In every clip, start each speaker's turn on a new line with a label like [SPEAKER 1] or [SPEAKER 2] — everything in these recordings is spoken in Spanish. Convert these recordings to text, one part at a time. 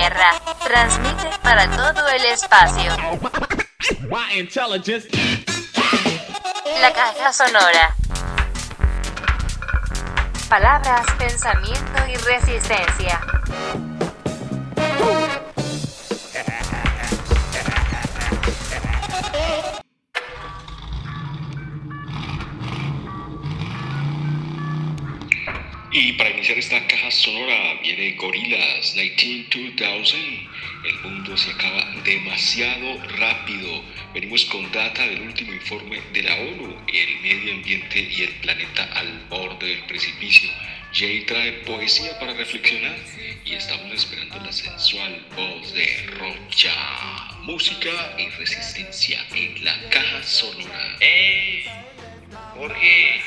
[SPEAKER 1] Tierra. Transmite para todo el espacio. La caja sonora. Palabras, pensamiento y resistencia.
[SPEAKER 2] Y para iniciar esta caja sonora viene Gorillaz 19-2000. El mundo se acaba demasiado rápido. Venimos con data del último informe de la ONU, el medio ambiente y el planeta al borde del precipicio. Jay trae poesía para reflexionar y estamos esperando la sensual voz de Rocha. Música y resistencia en la caja sonora.
[SPEAKER 3] ¡Ey! Jorge,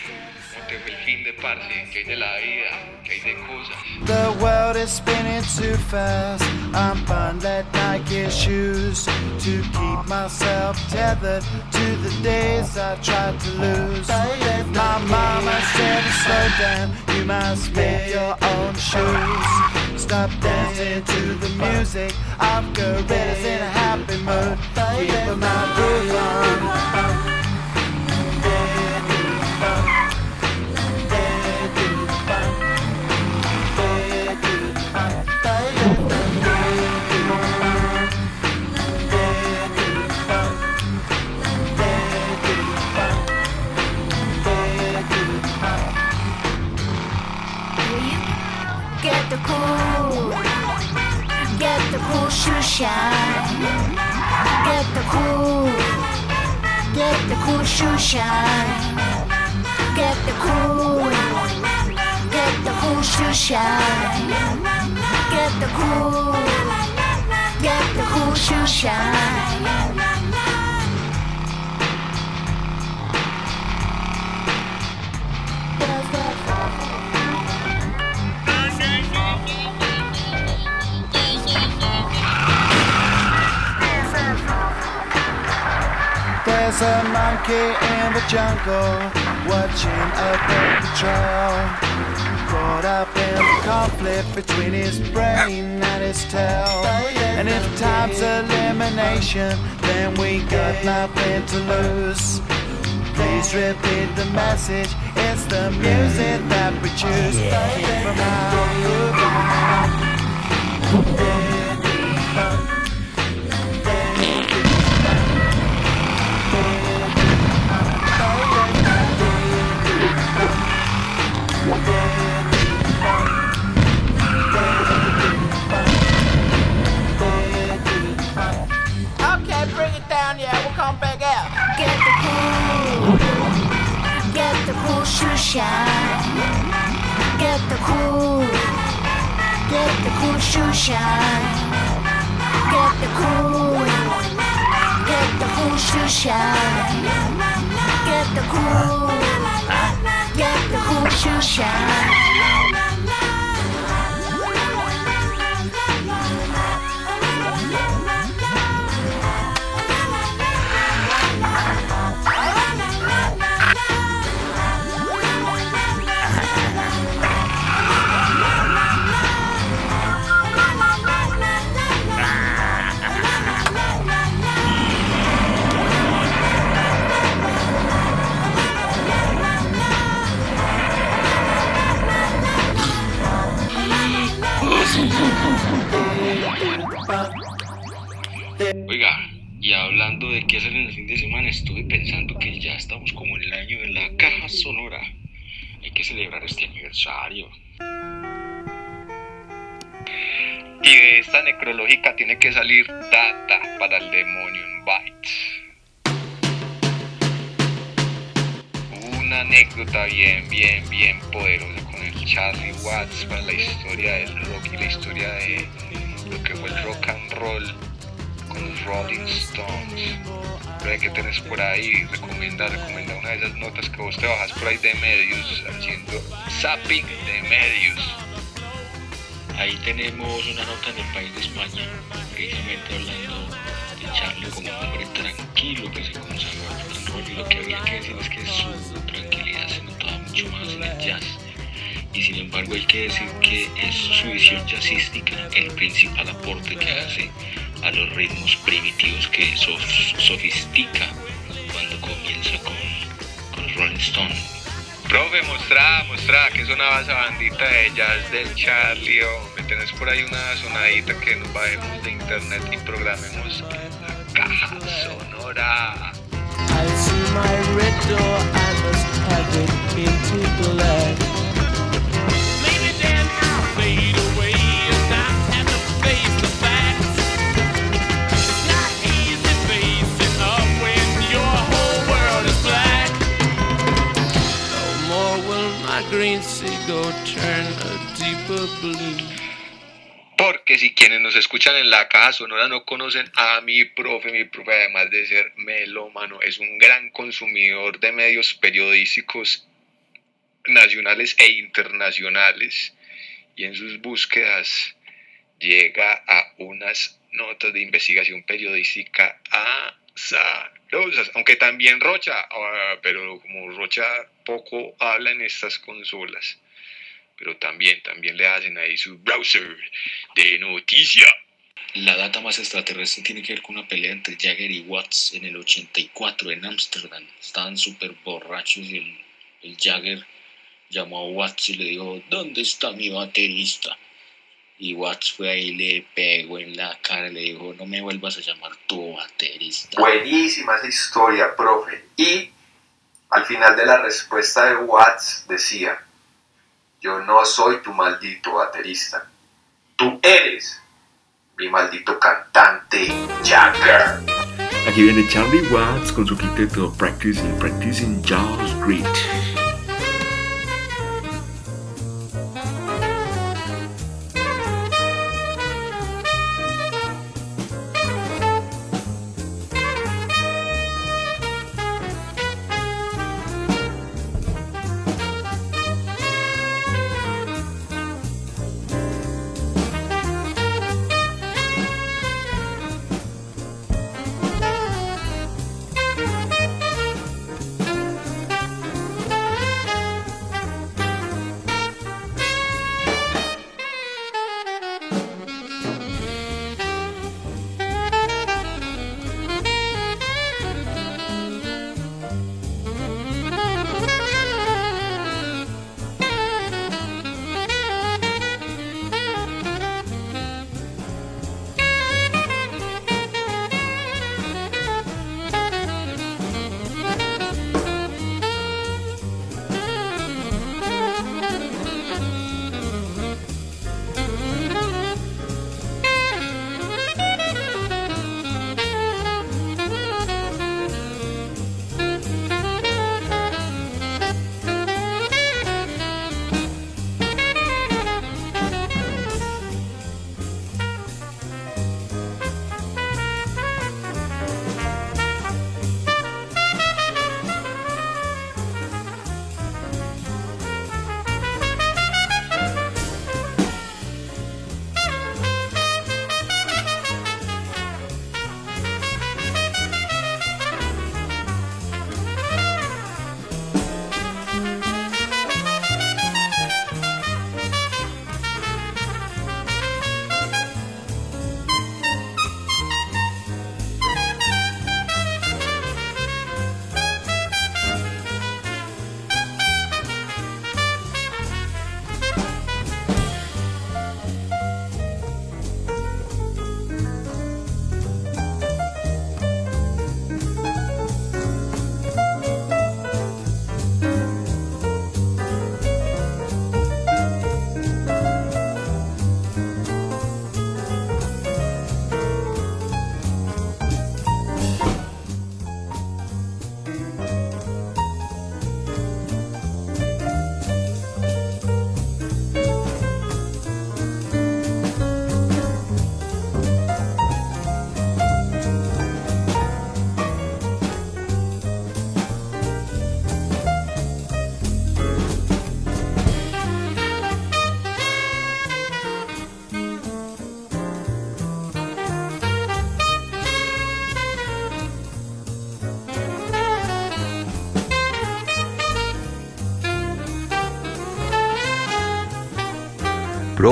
[SPEAKER 3] no el fin de parce, que hay de la vida,
[SPEAKER 4] The world is spinning too fast. I'm bound at Nike shoes to keep myself tethered to the days I tried to lose. My mama said, slow down, you must make your own shoes. Stop dancing to the music of gorillas in a happy mood. Keep my groove on.
[SPEAKER 5] Shoe shine. Get the cool, get the cool shoe shine. Get the cool, get the cool shoe shine. Get the cool, get the cool shoe shine.
[SPEAKER 4] There's a monkey in the jungle watching a patrol. Caught up in the conflict between his brain and his tail. And if time's elimination, then we got nothing to lose. Please repeat the message. It's the music that we choose. Keep 'em
[SPEAKER 5] shine.
[SPEAKER 2] Hablando de qué hacer en el fin de semana, estuve pensando que ya estamos como en el año de la caja sonora. Hay que celebrar este aniversario.
[SPEAKER 3] Y de esta necrológica tiene que salir data para el demonio en bytes. Una anécdota bien, bien, bien poderosa con el Charlie Watts para la historia del rock y la historia de lo que fue el rock and roll Rolling Stones. Pero que tenés por ahí, recomienda, recomienda una de esas notas que vos te bajas por ahí de medios, haciendo zapping de medios.
[SPEAKER 2] Ahí tenemos una nota en el país de España, precisamente hablando de Charlie como un hombre tranquilo que se consagró al rock y lo que había que decir es que su tranquilidad se notaba mucho más en el jazz. y sin embargo hay que decir que es su visión jazzística el principal aporte que hace a los ritmos primitivos que sof- sofistica cuando comienza con, con Rolling Stone.
[SPEAKER 3] Profe, mostrá, mostrá que sonaba esa bandita de jazz del Charlie. O me tenés por ahí una sonadita que nos bajemos de internet y programemos la caja sonora.
[SPEAKER 6] I see my red door, I must have it into black.
[SPEAKER 3] Porque si quienes nos escuchan en la caja sonora no conocen a mi profe, mi profe además de ser melómano, es un gran consumidor de medios periodísticos nacionales e internacionales. Y en sus búsquedas llega a unas notas de investigación periodística azarosas, aunque también Rocha, ah, pero como Rocha poco habla en estas consolas, pero también, también le hacen ahí su browser de noticia.
[SPEAKER 2] La data más extraterrestre tiene que ver con una pelea entre Jagger y Watts en el 84 en Ámsterdam. Estaban súper borrachos y el, el Jagger llamó a Watts y le dijo, ¿dónde está mi baterista? Y Watts fue ahí y le pegó en la cara y le dijo, no me vuelvas a llamar tu baterista.
[SPEAKER 7] Buenísima esa historia, profe. Y al final de la respuesta de Watts decía, yo no soy tu maldito baterista. Tú eres mi maldito cantante Jagger.
[SPEAKER 2] Aquí viene Charlie Watts con su quinteto Practicing, Practicing Jazz Great.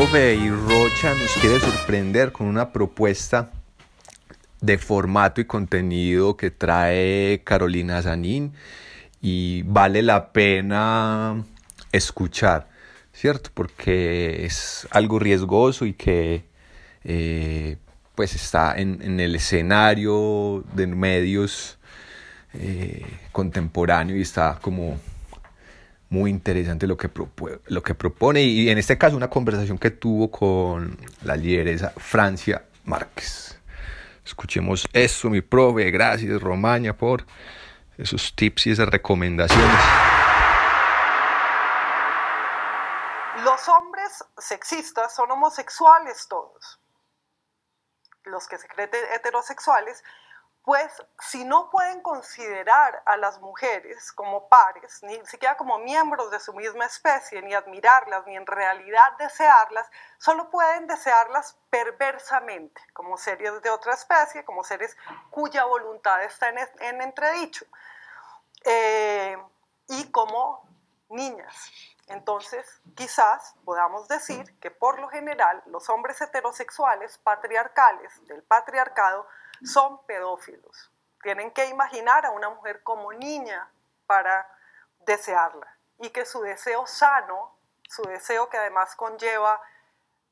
[SPEAKER 8] Profe, y Rocha nos quiere sorprender con una propuesta de formato y contenido que trae Carolina Zanin y vale la pena escuchar, ¿cierto? Porque es algo riesgoso y que eh, pues está en, el escenario de medios eh, contemporáneo y está como muy interesante lo que, propone y en este caso una conversación que tuvo con la lideresa Francia Márquez. Escuchemos eso, mi profe. Gracias, Romaña, por esos tips y esas recomendaciones.
[SPEAKER 9] Los hombres sexistas son homosexuales todos. Los que se creen heterosexuales pues si no pueden considerar a las mujeres como pares, ni siquiera como miembros de su misma especie, ni admirarlas, ni en realidad desearlas, solo pueden desearlas perversamente, como seres de otra especie, como seres cuya voluntad está en, entredicho, eh, y como niñas. Entonces, quizás podamos decir que por lo general los hombres heterosexuales patriarcales del patriarcado son pedófilos. Tienen que imaginar a una mujer como niña para desearla y que su deseo sano, su deseo que además conlleva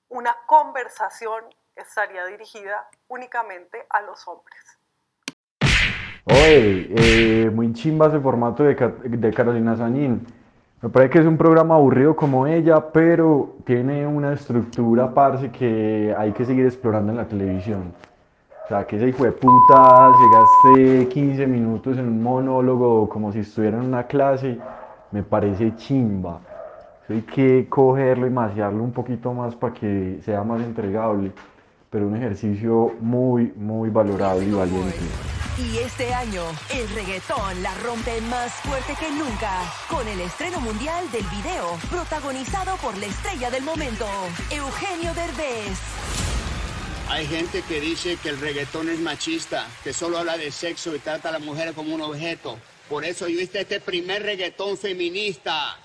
[SPEAKER 9] una conversación, estaría dirigida únicamente a los hombres.
[SPEAKER 10] Oye, eh, muy chimba ese formato de, Carolina Sanín. Me parece que es un programa aburrido como ella, pero tiene una estructura, parce, que hay que seguir explorando en la televisión. O sea, que ese hijo de puta llegaste 15 minutos en un monólogo como si estuviera en una clase, me parece chimba. hay que cogerlo y maciarlo un poquito más para que sea más entregable. Pero un ejercicio muy, muy valorable y valiente.
[SPEAKER 11] Y este año, el reggaetón la rompe más fuerte que nunca, con el estreno mundial del video, protagonizado por la estrella del momento, Eugenio Derbez.
[SPEAKER 12] Hay gente que dice que el reggaetón es machista, que solo habla de sexo y trata a la mujer como un objeto. Por eso yo hice este primer reggaetón feminista.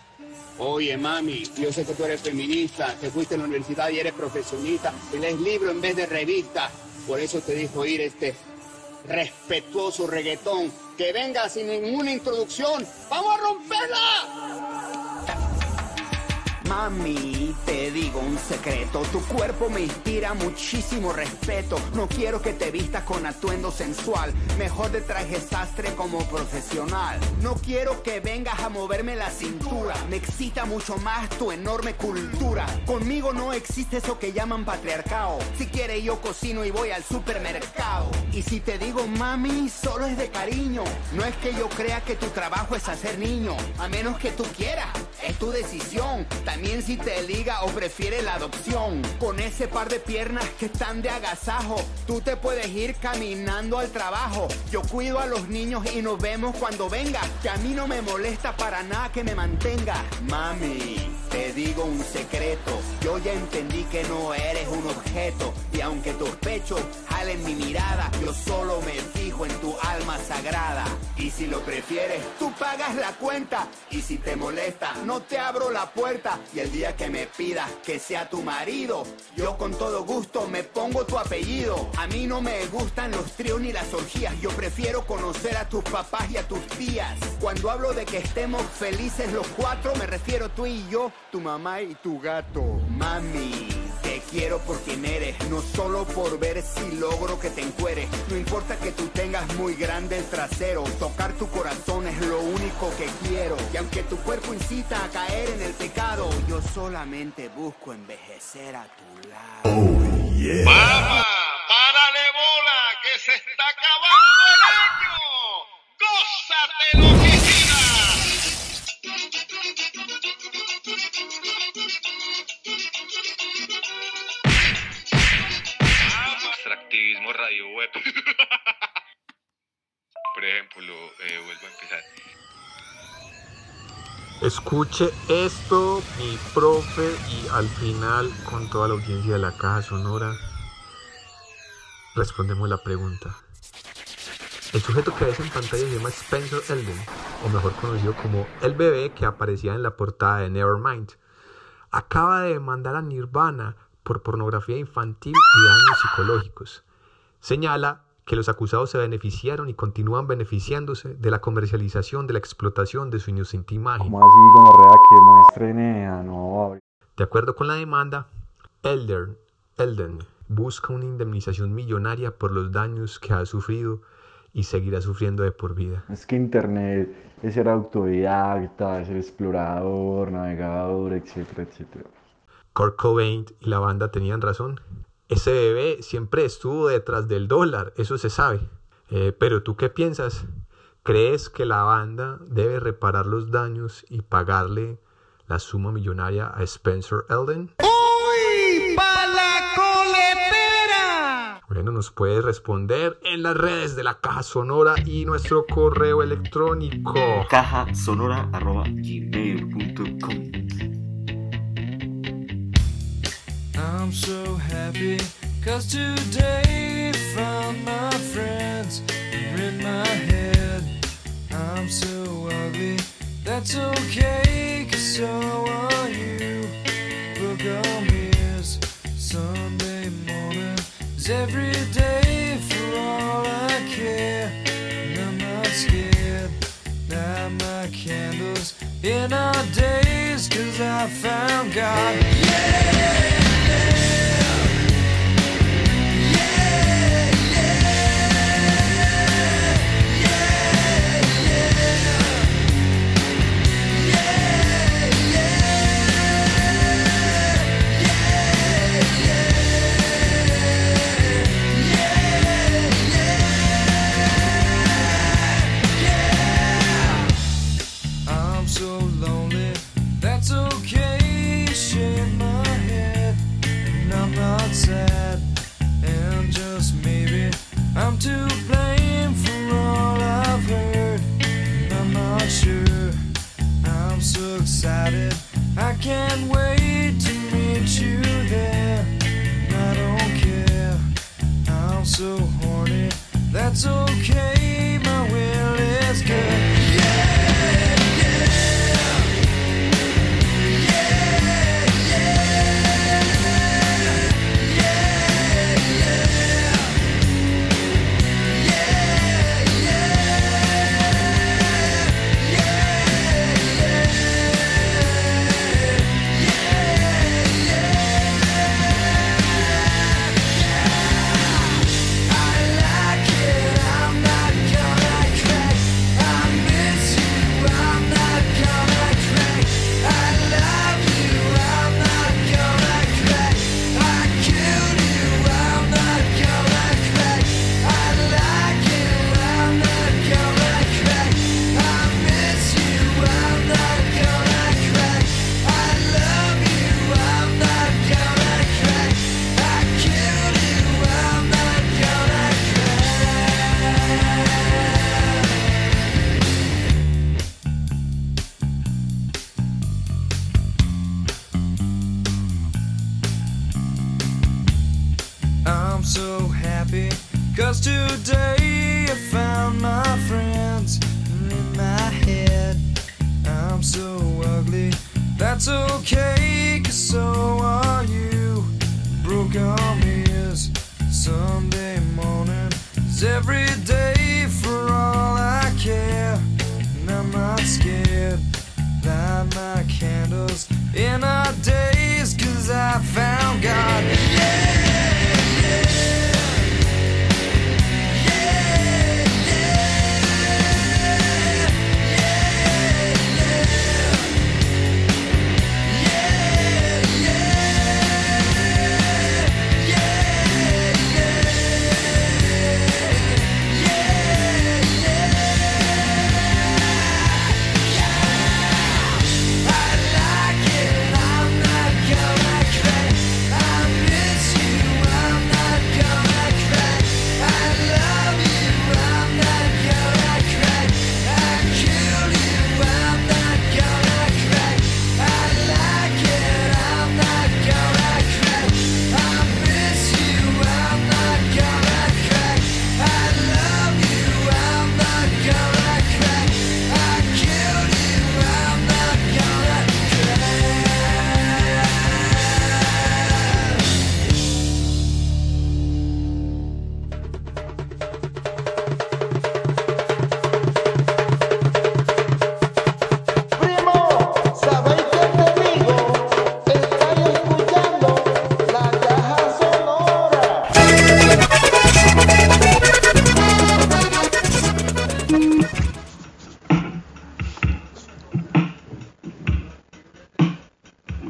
[SPEAKER 12] Oye, mami, yo sé que tú eres feminista, que fuiste a la universidad y eres profesionista, y lees libro en vez de revista. Por eso te dijo ir este respetuoso reggaetón. Que venga sin ninguna introducción. ¡Vamos a romperla! Mami, te digo un secreto, tu cuerpo me inspira muchísimo respeto. No quiero que te vistas con atuendo sensual, mejor de traje sastre como profesional. No quiero que vengas a moverme la cintura, me excita mucho más tu enorme cultura. Conmigo no existe eso que llaman patriarcado. Si quieres yo cocino y voy al supermercado. Y si te digo mami, solo es de cariño. No es que yo crea que tu trabajo es hacer niño, a menos que tú quieras, es tu decisión. También si te liga o prefieres la adopción. Con ese par de piernas que están de agasajo, tú te puedes ir caminando al trabajo. Yo cuido a los niños y nos vemos cuando venga. Que a mí no me molesta para nada que me mantenga. Mami, te digo un secreto. Yo ya entendí que no eres un objeto. Y aunque tus pechos jalen mi mirada, yo solo me fijo en tu alma sagrada. Y si lo prefieres, tú pagas la cuenta. Y si te molesta, no te abro la puerta. Y el día que me pidas que sea tu marido, yo con todo gusto me pongo tu apellido. A mí no me gustan los tríos ni las orgías, yo prefiero conocer a tus papás y a tus tías. Cuando hablo de que estemos felices los cuatro, me refiero tú y yo, tu mamá y tu gato. Mami, te quiero por quien eres, no solo por ver si logro que te encueres. No importa que tú tengas muy grande el trasero, tocar tu corazón es lo único que quiero. Y aunque tu cuerpo incita a caer en el pecado, yo solamente busco envejecer a tu lado. Oh,
[SPEAKER 13] yeah.
[SPEAKER 8] Escuche esto, mi profe, y al final, con toda la audiencia de la caja sonora, respondemos la pregunta. El sujeto que ves en pantalla se llama Spencer Elden, o mejor conocido como el bebé que aparecía en la portada de Nevermind. acaba de demandar a Nirvana por pornografía infantil y daños psicológicos. Señala que los acusados se beneficiaron y continúan beneficiándose de la comercialización, de la explotación de su inocente imagen.
[SPEAKER 10] ¿Cómo así, gonorrea, que muestre nea? No,
[SPEAKER 8] De acuerdo con la demanda, Elder, Elden busca una indemnización millonaria por los daños que ha sufrido y seguirá sufriendo de por vida.
[SPEAKER 10] es que internet es ser autodidacta, es ser explorador, navegador, etcétera, etcétera.
[SPEAKER 8] Kurt Cobain y la banda tenían razón. Ese bebé siempre estuvo detrás del dólar, eso se sabe. Eh, pero tú qué piensas? ¿Crees que la banda debe reparar los daños y pagarle la suma millonaria a Spencer Elden?
[SPEAKER 6] ¡Uy! ¡Pa la coletera!
[SPEAKER 8] Bueno, nos puedes responder en las redes de la Caja Sonora y nuestro correo electrónico.
[SPEAKER 14] cajasonora.gmail.com
[SPEAKER 15] I'm so happy cause today found my friends in my head. I'm so ugly, that's okay cause so are you. Book on mirrors, Sunday morning is every day for all I care. And I'm not scared, light my candles in our days cause I found God. Yeah! That's okay.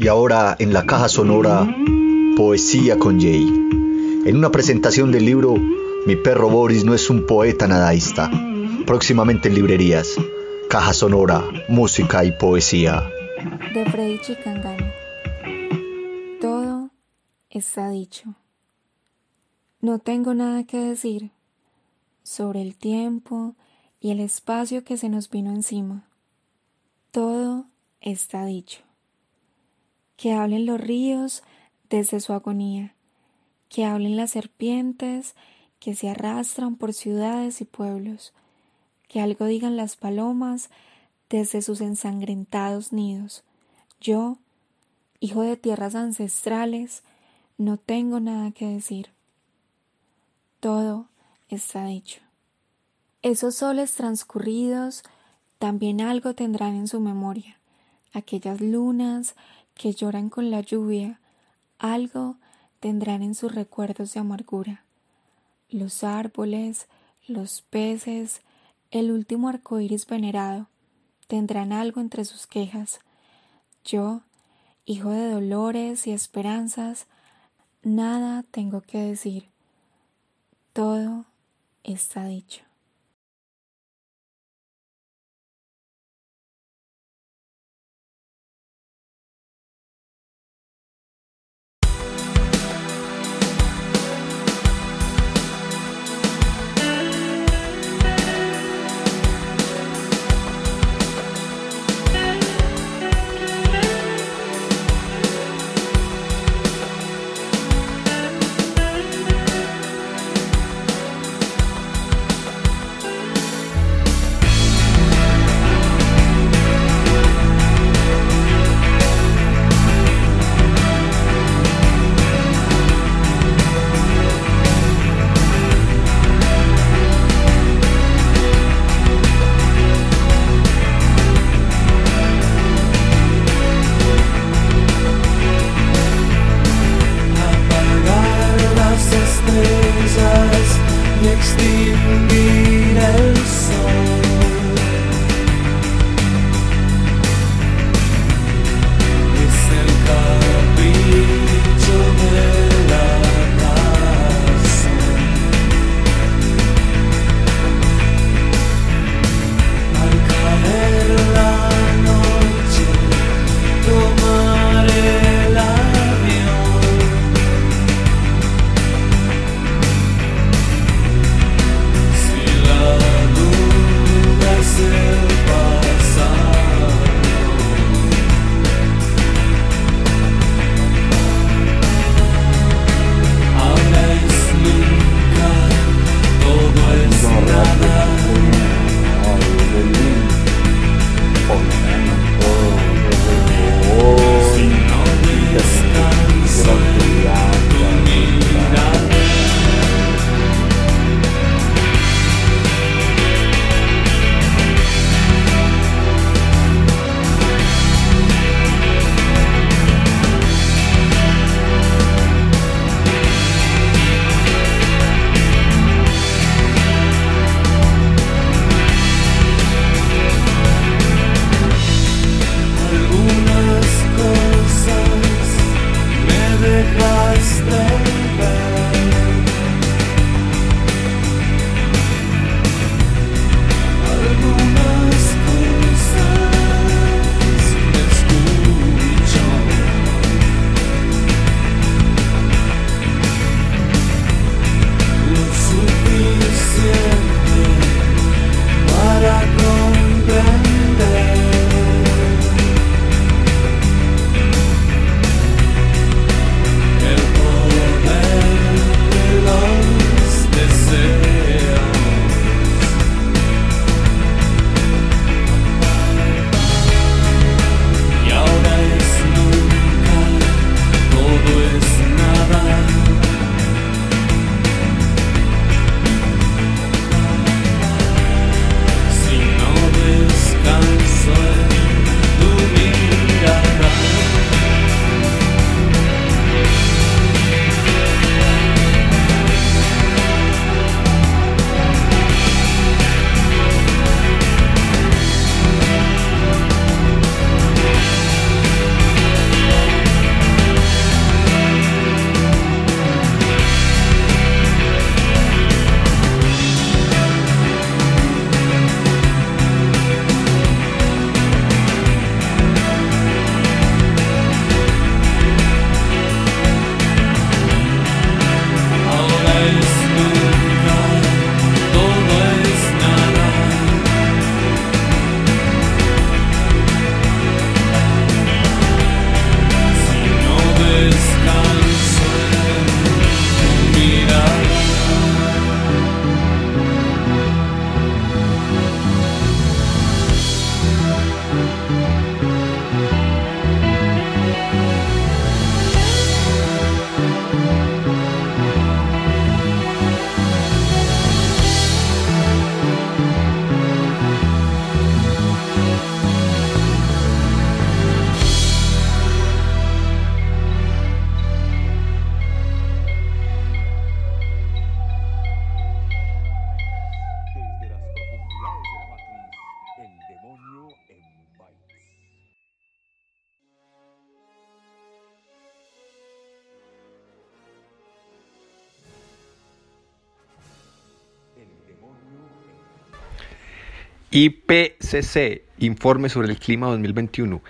[SPEAKER 14] Ahora en la caja sonora Poesía con Jay. En una presentación del libro Mi perro Boris no es un poeta nadaísta. Próximamente en librerías. Caja sonora, música y poesía.
[SPEAKER 16] De Freddy Chicangano. Todo está dicho. No tengo nada que decir sobre el tiempo y el espacio que se nos vino encima. Todo está dicho. Que hablen los ríos desde su agonía, que hablen las serpientes que se arrastran por ciudades y pueblos, que algo digan las palomas desde sus ensangrentados nidos. Yo, hijo de tierras ancestrales, no tengo nada que decir. Todo está dicho. Esos soles transcurridos también algo tendrán en su memoria. Aquellas lunas que lloran con la lluvia, algo tendrán en sus recuerdos de amargura. Los árboles, los peces, el último arco iris venerado, tendrán algo entre sus quejas. Yo, hijo de dolores y esperanzas, nada tengo que decir. Todo está dicho.
[SPEAKER 8] IPCC, informe sobre el clima 2021.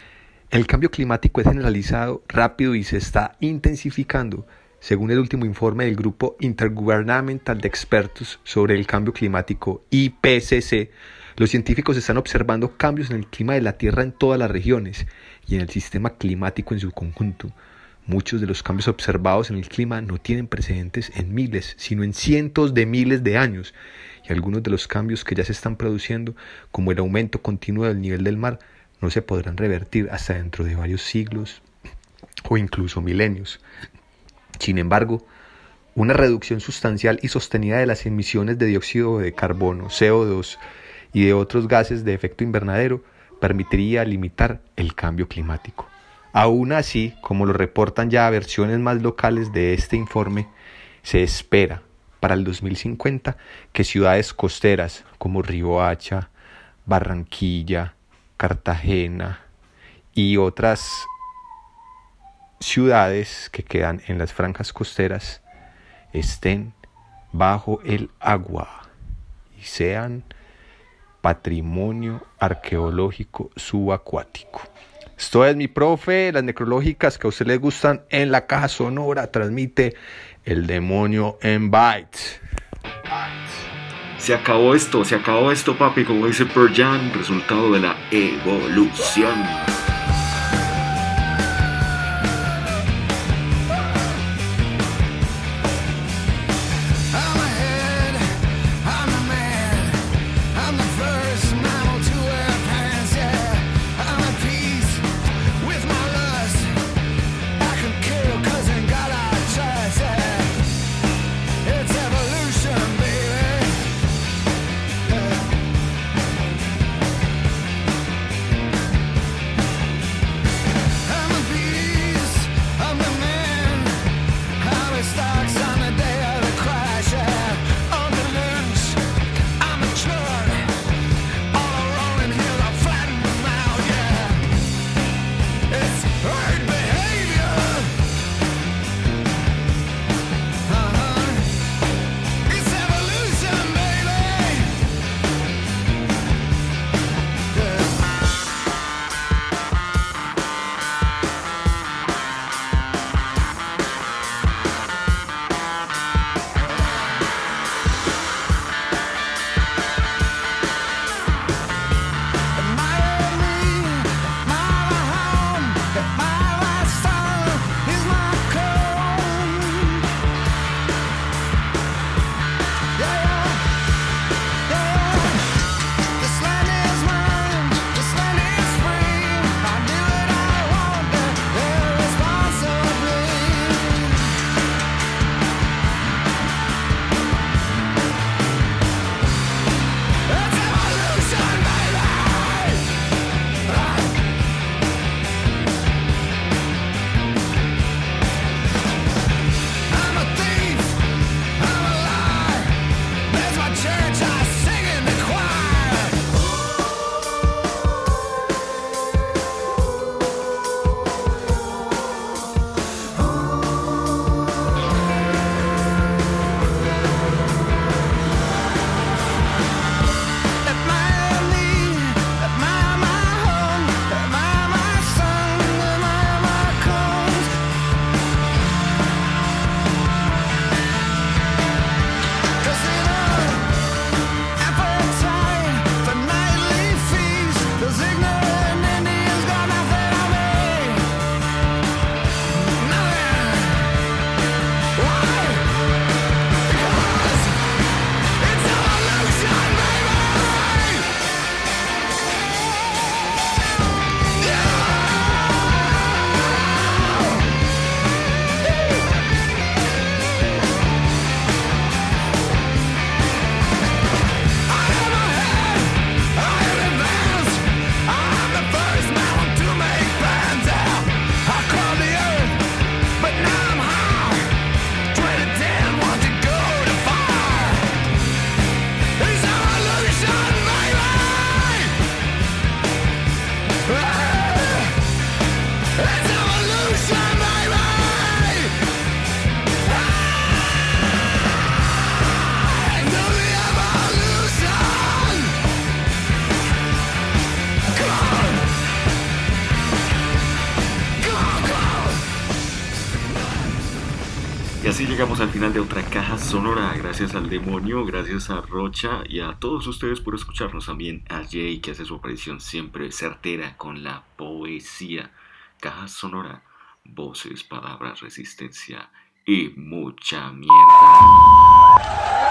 [SPEAKER 8] El cambio climático es generalizado, rápido y se está intensificando. Según el último informe del Grupo Intergubernamental de Expertos sobre el Cambio Climático, IPCC, los científicos están observando cambios en el clima de la Tierra en todas las regiones y en el sistema climático en su conjunto. Muchos de los cambios observados en el clima no tienen precedentes en miles, sino en cientos de miles de años, y algunos de los cambios que ya se están produciendo, como el aumento continuo del nivel del mar, no se podrán revertir hasta dentro de varios siglos o incluso milenios. Sin embargo, una reducción sustancial y sostenida de las emisiones de dióxido de carbono, CO2 y de otros gases de efecto invernadero permitiría limitar el cambio climático. Aún así, como lo reportan ya versiones más locales de este informe, se espera para el 2050 que ciudades costeras como Riohacha, Barranquilla, Cartagena y otras ciudades que quedan en las franjas costeras estén bajo el agua y sean patrimonio arqueológico subacuático. Esto es mi profe, las necrológicas que a usted le gustan en la caja sonora, transmite el demonio en bytes.
[SPEAKER 2] Se acabó esto, se acabó esto, papi, como dice Pearl Jam, resultado de la evolución.
[SPEAKER 7] Al final de otra caja sonora. Gracias al demonio, gracias a Rocha y a todos ustedes por escucharnos. También a Jay que hace su aparición siempre certera con la poesía. Caja sonora, voces, palabras, resistencia y mucha mierda.